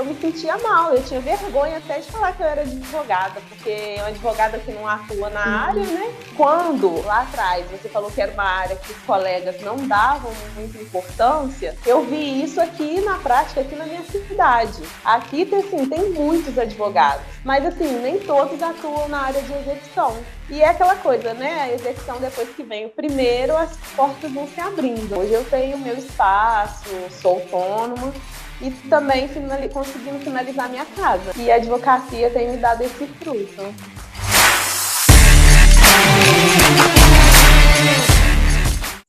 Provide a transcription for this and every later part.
eu me sentia mal, eu tinha vergonha até de falar que eu era advogada, porque é uma advogada que não atua na uhum. área, né? Quando lá atrás você falou que era uma área que os colegas não davam muita importância, eu vi isso aqui na prática, aqui na minha cidade. Aqui, assim, tem muitos advogados, mas assim, nem todos atuam na área de execução. E é aquela coisa, né? A execução, depois que vem o primeiro, as portas vão se abrindo. Hoje eu tenho meu espaço, sou autônoma, e também finali conseguindo finalizar minha casa. E a advocacia tem me dado esse fruto.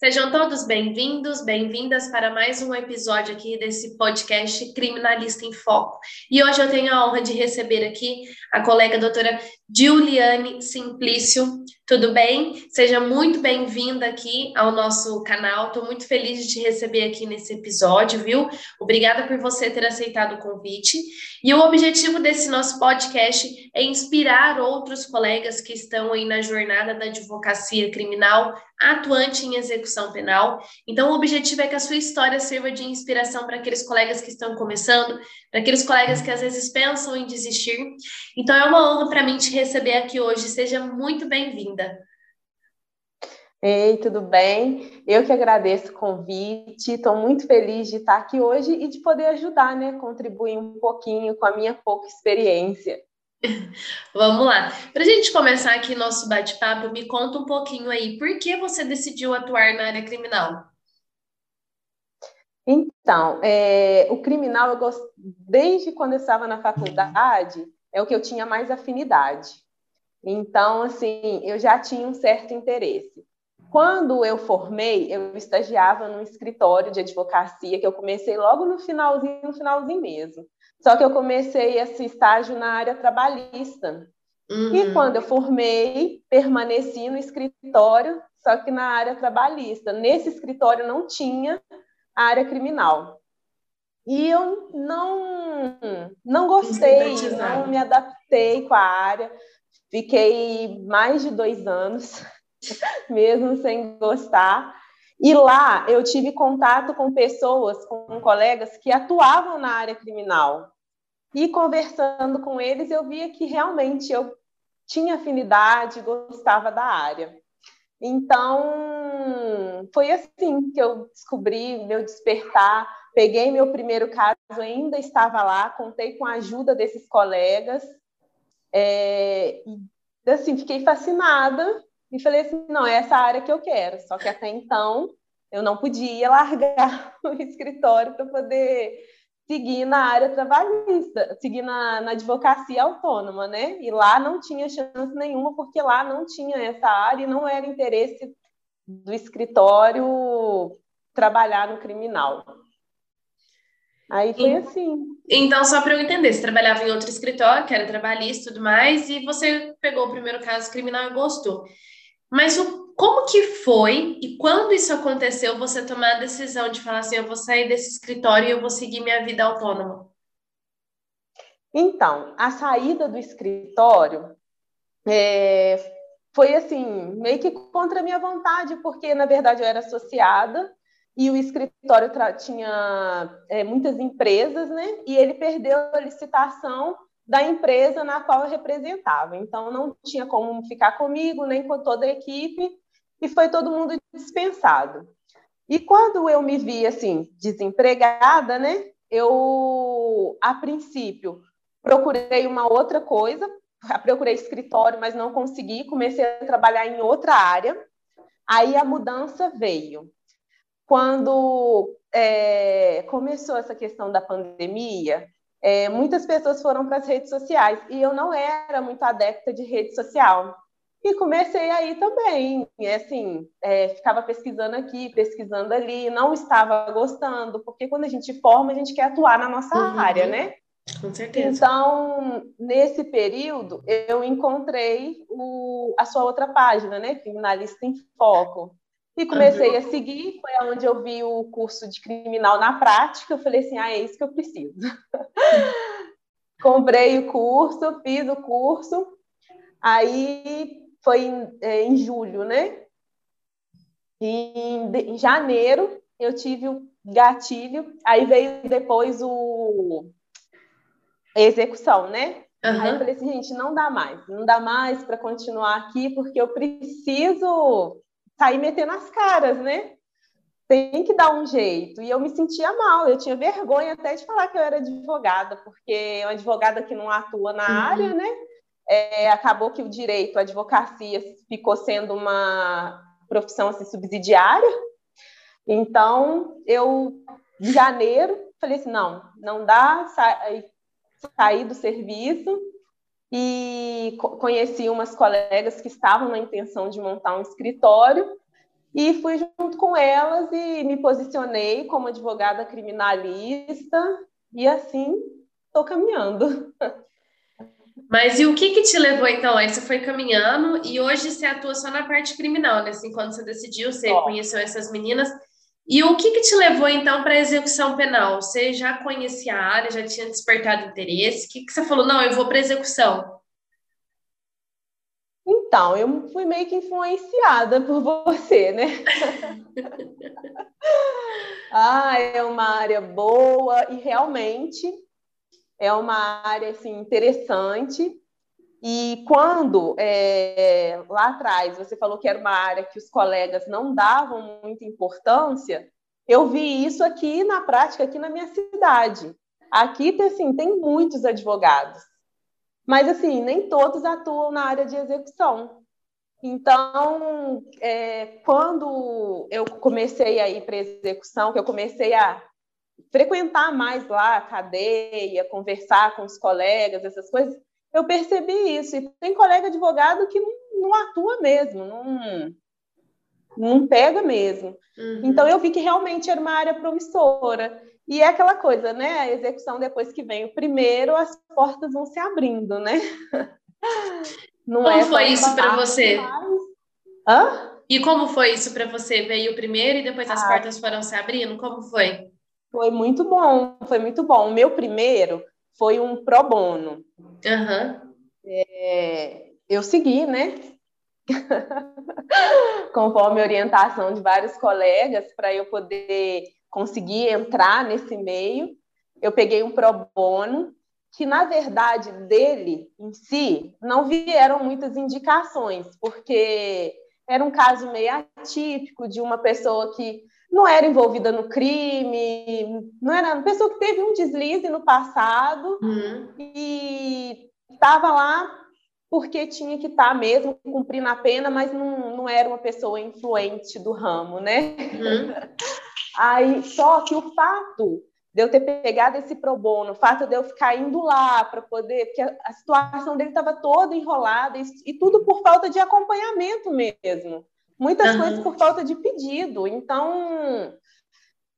Sejam todos bem-vindos, bem-vindas para mais um episódio aqui desse podcast Criminalista em Foco. E hoje eu tenho a honra de receber aqui a colega doutora Juliane Simplício. Tudo bem? Seja muito bem-vinda aqui ao nosso canal. Estou muito feliz de te receber aqui nesse episódio, viu? Obrigada por você ter aceitado o convite. E o objetivo desse nosso podcast é inspirar outros colegas que estão aí na jornada da advocacia criminal atuante em execução penal. Então, o objetivo é que a sua história sirva de inspiração para aqueles colegas que estão começando, para aqueles colegas que às vezes pensam em desistir. Então, é uma honra para mim te receber aqui hoje. Seja muito bem-vinda. Ei, tudo bem? Eu que agradeço o convite, estou muito feliz de estar aqui hoje e de poder ajudar, né? Contribuir um pouquinho com a minha pouca experiência. Vamos lá. Para a gente começar aqui nosso bate-papo, me conta um pouquinho aí, por que você decidiu atuar na área criminal? Então, é, o criminal, eu gost... desde quando eu estava na faculdade, é o que eu tinha mais afinidade. Então, assim, eu já tinha um certo interesse. Quando eu formei, eu estagiava num escritório de advocacia, que eu comecei logo no finalzinho, no finalzinho mesmo. Só que eu comecei esse estágio na área trabalhista. Uhum. E quando eu formei, permaneci no escritório, só que na área trabalhista. Nesse escritório não tinha área criminal. E eu não, não gostei, não me adaptei com a área. Fiquei mais de dois anos, mesmo sem gostar. E lá eu tive contato com pessoas, com colegas que atuavam na área criminal. E conversando com eles, eu via que realmente eu tinha afinidade, gostava da área. Então, foi assim que eu descobri meu despertar. Peguei meu primeiro caso, ainda estava lá, contei com a ajuda desses colegas. É, e, assim, fiquei fascinada e falei assim, não, é essa área que eu quero. Só que até então eu não podia largar o escritório para poder seguir na área trabalhista, seguir na, na, advocacia autônoma, né? E lá não tinha chance nenhuma, porque lá não tinha essa área e não era interesse do escritório trabalhar no criminal. Aí foi assim. Então, só para eu entender, você trabalhava em outro escritório, que era trabalhista e tudo mais, e você pegou o primeiro caso criminal e gostou. Mas o, como que foi e quando isso aconteceu, você tomar a decisão de falar assim, eu vou sair desse escritório e eu vou seguir minha vida autônoma? Então, a saída do escritório é, foi assim, meio que contra a minha vontade, porque na verdade eu era associada e o escritório tinha é, muitas empresas, né? E ele perdeu a licitação da empresa na qual eu representava. Então, não tinha como ficar comigo, nem com toda a equipe, e foi todo mundo dispensado. E quando eu me vi, assim, desempregada, né, eu, a princípio, procurei uma outra coisa, procurei escritório, mas não consegui, comecei a trabalhar em outra área, aí a mudança veio. Quando é, começou essa questão da pandemia, é, muitas pessoas foram para as redes sociais e eu não era muito adepta de rede social. E comecei aí também, e assim, é, ficava pesquisando aqui, pesquisando ali, não estava gostando, porque quando a gente forma, a gente quer atuar na nossa uhum. área, né? Com certeza. Então, nesse período, eu encontrei o, a sua outra página, né? Criminalista em Foco. E comecei a seguir, foi onde eu vi o curso de criminal na prática. Eu falei assim: ah, é isso que eu preciso. Comprei o curso, fiz o curso. Aí foi em, é, em julho, né? Em, em janeiro eu tive o gatilho. Aí veio depois o execução, né? Uhum. Aí eu falei assim, gente, não dá mais, não dá mais para continuar aqui, porque eu preciso sair metendo as caras, né? Tem que dar um jeito. E eu me sentia mal, eu tinha vergonha até de falar que eu era advogada, porque é uma advogada que não atua na uhum. área, né? É, acabou que o direito, a advocacia, ficou sendo uma profissão assim, subsidiária. Então, eu, em janeiro, falei assim: não, não dá, sa saí do serviço e conheci umas colegas que estavam na intenção de montar um escritório e fui junto com elas e me posicionei como advogada criminalista e assim estou caminhando. Mas e o que que te levou então? Aí você foi caminhando e hoje você atua só na parte criminal, né? Assim, quando você decidiu, você conheceu essas meninas. E o que, que te levou, então, para a execução penal? Você já conhecia a área, já tinha despertado interesse? O que, que você falou? Não, eu vou para a execução. Então, eu fui meio que influenciada por você, né? ah, é uma área boa e realmente é uma área assim, interessante. E quando é, lá atrás você falou que era uma área que os colegas não davam muita importância, eu vi isso aqui na prática, aqui na minha cidade. Aqui assim, tem muitos advogados, mas assim, nem todos atuam na área de execução. Então, é, quando eu comecei a ir para execução, que eu comecei a frequentar mais lá a cadeia, conversar com os colegas, essas coisas, eu percebi isso. E tem colega advogado que não, não atua mesmo, não, não pega mesmo. Uhum. Então eu vi que realmente era uma área promissora. E é aquela coisa, né? A execução, depois que vem o primeiro, as portas vão se abrindo, né? Não como é foi isso para você? Hã? E como foi isso para você? Veio o primeiro e depois as ah, portas foram se abrindo? Como foi? Foi muito bom, foi muito bom. O meu primeiro foi um pro bono. Uhum. É, eu segui, né? Conforme orientação de vários colegas, para eu poder conseguir entrar nesse meio. Eu peguei um pro bono, que na verdade dele em si não vieram muitas indicações, porque era um caso meio atípico de uma pessoa que não era envolvida no crime, não era uma pessoa que teve um deslize no passado uhum. e estava lá porque tinha que estar tá mesmo cumprindo a pena, mas não, não era uma pessoa influente do ramo, né? Uhum. Aí, só que o fato de eu ter pegado esse pro bono, o fato de eu ficar indo lá para poder, porque a, a, situação dele estava toda enrolada e, e, tudo por falta de acompanhamento mesmo. Muitas uhum. coisas por falta de pedido. Então,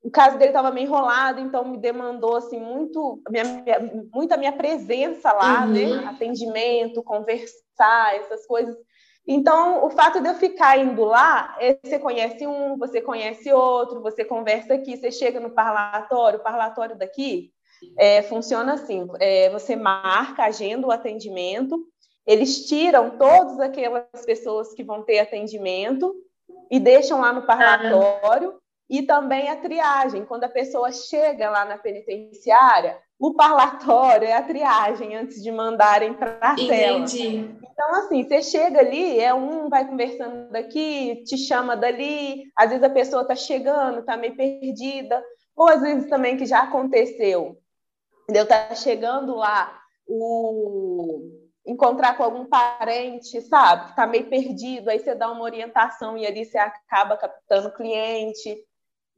o caso dele estava meio enrolado, então me demandou assim muito, minha, minha, muita minha presença lá, né? uhum. né? Atendimento, conversar, essas coisas. Então, o fato de eu ficar indo lá, é, você conhece um, você conhece outro, você conversa aqui, você chega no parlatório, o parlatório daqui é, funciona assim: é, você marca, agenda o atendimento, eles tiram todas aquelas pessoas que vão ter atendimento e deixam lá no parlatório. E também a triagem, quando a pessoa chega lá na penitenciária, o parlatório é a triagem antes de mandarem para a cela. Então, assim, você chega ali, é um vai conversando daqui, te chama dali, às vezes a pessoa está chegando, está meio perdida, ou às vezes também que já aconteceu, eu estar tá chegando lá, o encontrar com algum parente, sabe, que está meio perdido, aí você dá uma orientação e ali você acaba captando cliente.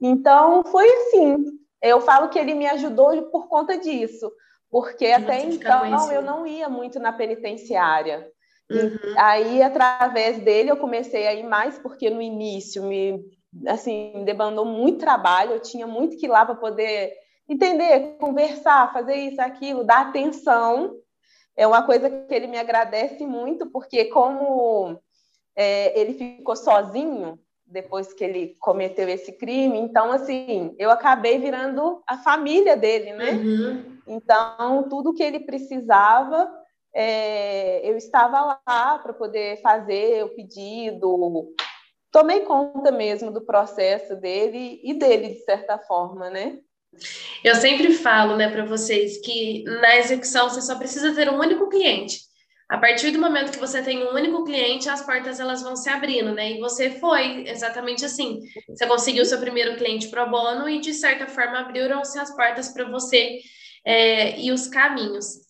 Então, foi assim. Eu falo que ele me ajudou por conta disso, porque até então eu não ia muito na penitenciária. Uhum. Aí, através dele, eu comecei a ir mais, porque no início me assim, demandou muito trabalho, eu tinha muito que ir lá para poder entender, conversar, fazer isso, aquilo, dar atenção é uma coisa que ele me agradece muito, porque como é, ele ficou sozinho depois que ele cometeu esse crime, então, assim, eu acabei virando a família dele, né? Uhum. Então, tudo que ele precisava, é, eu estava lá para poder fazer o pedido, tomei conta mesmo do processo dele e dele, de certa forma, né? Eu sempre falo, né, para vocês que na execução você só precisa ter um único cliente. A partir do momento que você tem um único cliente, as portas elas vão se abrindo, né? E você foi exatamente assim. Você conseguiu seu primeiro cliente pro bono e de certa forma abriram-se as portas para você é, e os caminhos.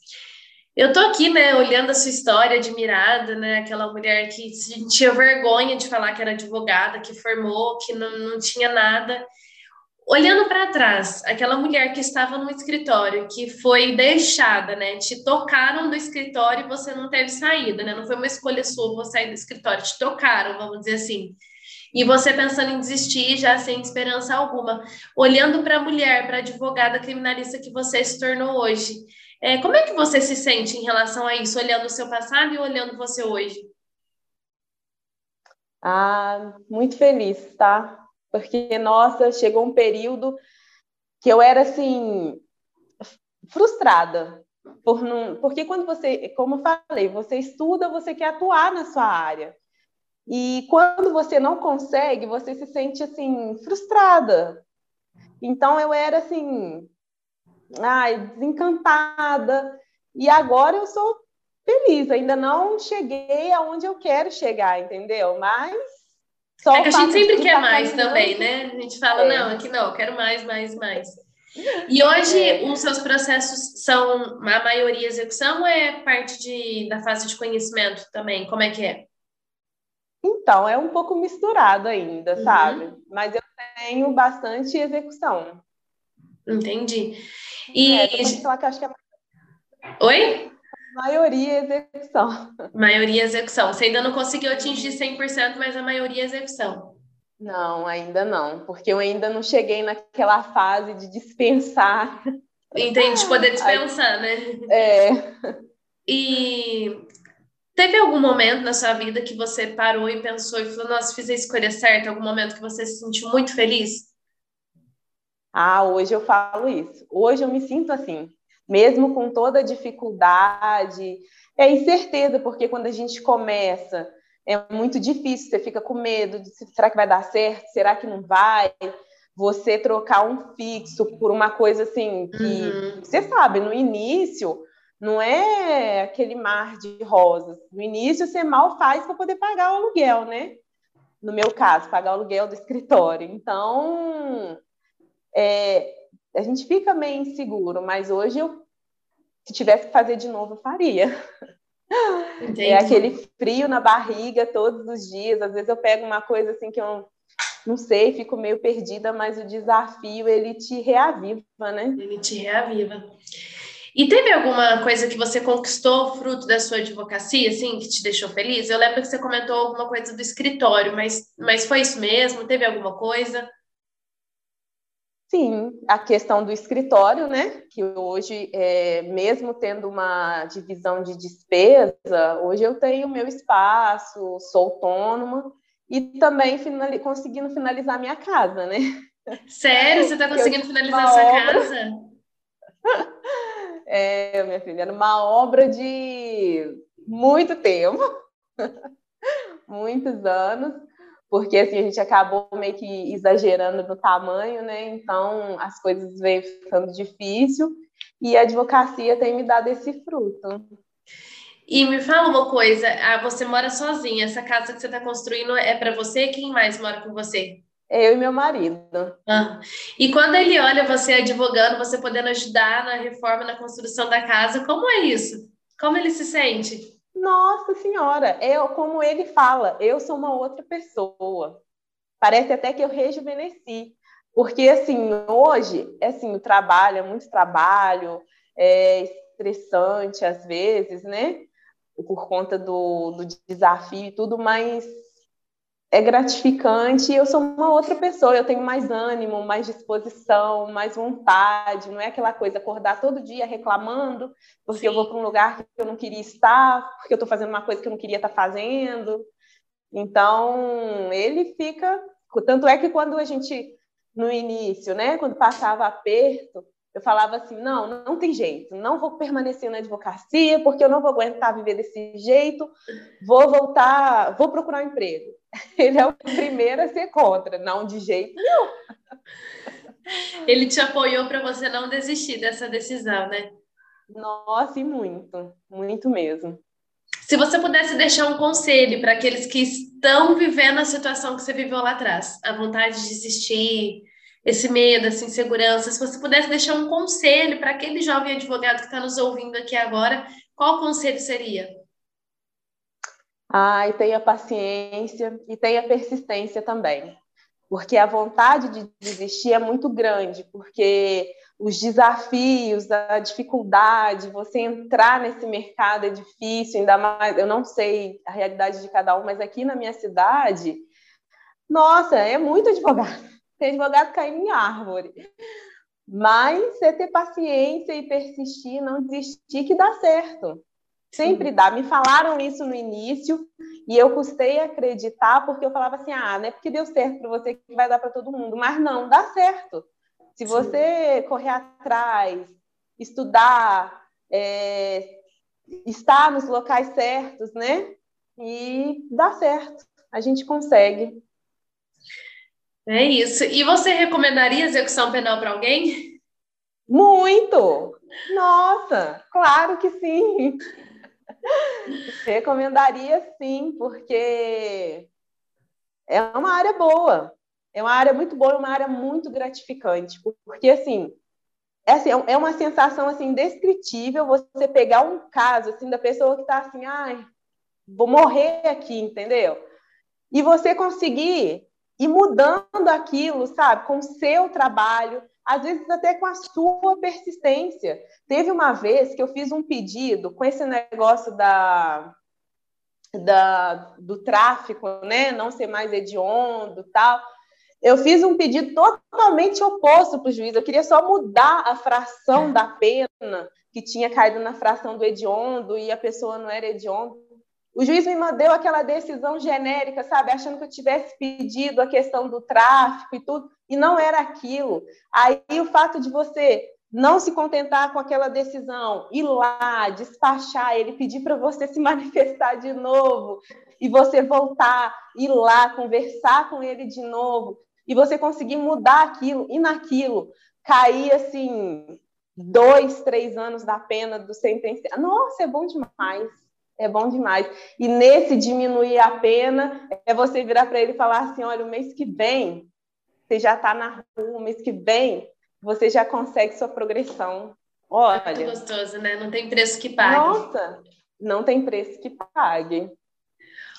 Eu tô aqui, né, olhando a sua história, admirada, né, aquela mulher que tinha vergonha de falar que era advogada, que formou, que não, não tinha nada. Olhando para trás, aquela mulher que estava no escritório, que foi deixada, né? Te tocaram do escritório e você não teve saída, né? Não foi uma escolha sua você sair do escritório, te tocaram, vamos dizer assim. E você pensando em desistir já sem esperança alguma. Olhando para a mulher, para a advogada criminalista que você se tornou hoje. É, como é que você se sente em relação a isso, olhando o seu passado e olhando você hoje? Ah, muito feliz, tá? Porque, nossa, chegou um período que eu era assim frustrada por não, porque quando você, como eu falei, você estuda, você quer atuar na sua área. E quando você não consegue, você se sente assim frustrada. Então eu era assim, ai, desencantada. E agora eu sou feliz, ainda não cheguei aonde eu quero chegar, entendeu? Mas só é que a gente sempre quer mais também, né? A gente fala, é. não, aqui não, quero mais, mais, mais. E hoje é. os seus processos são a maioria execução ou é parte de, da fase de conhecimento também? Como é que é? Então, é um pouco misturado ainda, uhum. sabe? Mas eu tenho bastante execução. Entendi. E. É, falar que acho que é... Oi? Maioria execução. Maioria execução. Você ainda não conseguiu atingir 100%, mas a maioria execução. Não, ainda não, porque eu ainda não cheguei naquela fase de dispensar. Entende? De poder dispensar, né? É. E teve algum momento na sua vida que você parou e pensou e falou, nossa, fiz a escolha certa? Algum momento que você se sentiu muito feliz? Ah, hoje eu falo isso. Hoje eu me sinto assim mesmo com toda a dificuldade, é incerteza, porque quando a gente começa é muito difícil, você fica com medo de será que vai dar certo, será que não vai? Você trocar um fixo por uma coisa assim que uhum. você sabe, no início não é aquele mar de rosas. No início você mal faz para poder pagar o aluguel, né? No meu caso, pagar o aluguel do escritório. Então, é, a gente fica meio inseguro, mas hoje eu, se tivesse que fazer de novo, eu faria. Entendi. É aquele frio na barriga todos os dias. Às vezes eu pego uma coisa assim que eu não sei, fico meio perdida, mas o desafio ele te reaviva, né? Ele te reaviva. E teve alguma coisa que você conquistou fruto da sua advocacia, assim, que te deixou feliz? Eu lembro que você comentou alguma coisa do escritório, mas, mas foi isso mesmo? Teve alguma coisa? Sim, a questão do escritório, né? Que hoje, é, mesmo tendo uma divisão de despesa, hoje eu tenho meu espaço, sou autônoma e também finali conseguindo finalizar minha casa, né? Sério? Você está conseguindo finalizar sua obra... casa? É, minha filha, era uma obra de muito tempo, muitos anos porque assim a gente acabou meio que exagerando no tamanho, né? Então as coisas vêm ficando difícil e a advocacia tem me dado esse fruto. E me fala uma coisa, ah, você mora sozinha, essa casa que você está construindo é para você? Quem mais mora com você? Eu e meu marido. Ah. E quando ele olha você advogando, você podendo ajudar na reforma, na construção da casa, como é isso? Como ele se sente? Nossa Senhora, eu, como ele fala, eu sou uma outra pessoa. Parece até que eu rejuvenesci. Porque, assim, hoje, assim, o trabalho é muito trabalho, é estressante às vezes, né? Por conta do, do desafio e tudo, mas é gratificante e eu sou uma outra pessoa, eu tenho mais ânimo, mais disposição, mais vontade, não é aquela coisa acordar todo dia reclamando porque Sim. eu vou para um lugar que eu não queria estar, porque eu estou fazendo uma coisa que eu não queria estar fazendo. Então, ele fica, tanto é que quando a gente no início, né, quando passava aperto, eu falava assim: não, não tem jeito, não vou permanecer na advocacia, porque eu não vou aguentar viver desse jeito, vou voltar, vou procurar um emprego. Ele é o primeiro a ser contra, não de jeito nenhum. Ele te apoiou para você não desistir dessa decisão, né? Nossa, e muito, muito mesmo. Se você pudesse deixar um conselho para aqueles que estão vivendo a situação que você viveu lá atrás, a vontade de desistir, esse medo, essa insegurança, se você pudesse deixar um conselho para aquele jovem advogado que está nos ouvindo aqui agora, qual conselho seria? Ai, tenha paciência e tenha persistência também. Porque a vontade de desistir é muito grande, porque os desafios, a dificuldade, você entrar nesse mercado é difícil, ainda mais, eu não sei a realidade de cada um, mas aqui na minha cidade, nossa, é muito advogado. Tem advogado caindo em árvore. Mas é ter paciência e persistir, não desistir, que dá certo. Sempre dá. Me falaram isso no início e eu custei acreditar porque eu falava assim: ah, não é porque deu certo para você que vai dar para todo mundo. Mas não, dá certo. Se você Sim. correr atrás, estudar, é, estar nos locais certos, né? E dá certo. A gente consegue. É isso. E você recomendaria execução penal para alguém? Muito! Nossa, claro que sim. Recomendaria sim, porque é uma área boa. É uma área muito boa, é uma área muito gratificante, porque assim, é, assim, é, uma sensação assim indescritível você pegar um caso assim da pessoa que está assim, ai, vou morrer aqui, entendeu? E você conseguir ir mudando aquilo, sabe, com o seu trabalho, às vezes até com a sua persistência. Teve uma vez que eu fiz um pedido com esse negócio da, da do tráfico, né, não ser mais hediondo, tal. Eu fiz um pedido totalmente oposto para o juiz. Eu queria só mudar a fração da pena que tinha caído na fração do hediondo e a pessoa não era hediondo. O juiz me mandou aquela decisão genérica, sabe, achando que eu tivesse pedido a questão do tráfico e tudo, e não era aquilo. Aí o fato de você não se contentar com aquela decisão, ir lá, despachar ele, pedir para você se manifestar de novo, e você voltar, ir lá, conversar com ele de novo, e você conseguir mudar aquilo, e naquilo, cair assim, dois, três anos da pena do sentenciado. Nossa, é bom demais. É bom demais. E nesse diminuir a pena, é você virar para ele e falar assim: olha, o mês que vem, você já está na rua, o mês que vem, você já consegue sua progressão. Olha. É gostoso, né? Não tem preço que pague. Nossa, não tem preço que pague.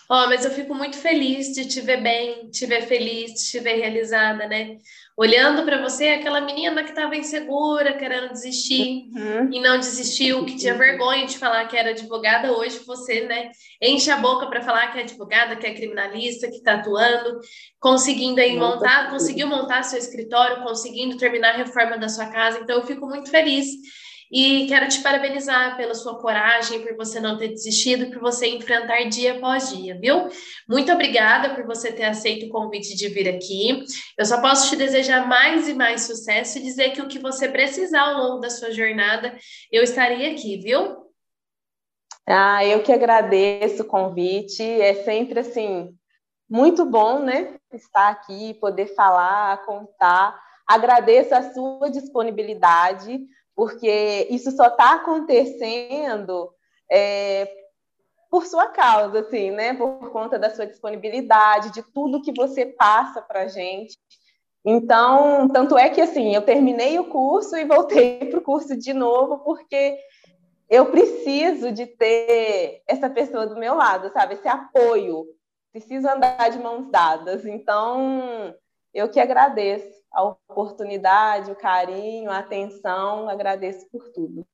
Ó, oh, mas eu fico muito feliz de te ver bem, te ver feliz, de te ver realizada, né? Olhando para você, aquela menina que estava insegura, querendo desistir uhum. e não desistiu, que tinha vergonha de falar que era advogada, hoje você, né, enche a boca para falar que é advogada, que é criminalista, que está atuando, conseguindo aí montar, conseguiu montar seu escritório, conseguindo terminar a reforma da sua casa. Então eu fico muito feliz e quero te parabenizar pela sua coragem, por você não ter desistido, por você enfrentar dia após dia, viu? Muito obrigada por você ter aceito o convite de vir aqui. Eu só posso te desejar mais e mais sucesso e dizer que o que você precisar ao longo da sua jornada, eu estarei aqui, viu? Ah, eu que agradeço o convite. É sempre assim muito bom, né? Estar aqui, poder falar, contar. Agradeço a sua disponibilidade porque isso só está acontecendo é, por sua causa, assim, né? Por conta da sua disponibilidade, de tudo que você passa para gente. Então, tanto é que assim, eu terminei o curso e voltei para o curso de novo, porque eu preciso de ter essa pessoa do meu lado, sabe? Esse apoio. Preciso andar de mãos dadas. Então, eu que agradeço a oportunidade, o carinho, a atenção, agradeço por tudo.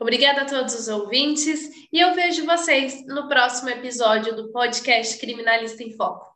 Obrigada a todos os ouvintes e eu vejo vocês no próximo episódio do podcast Criminalista em Foco.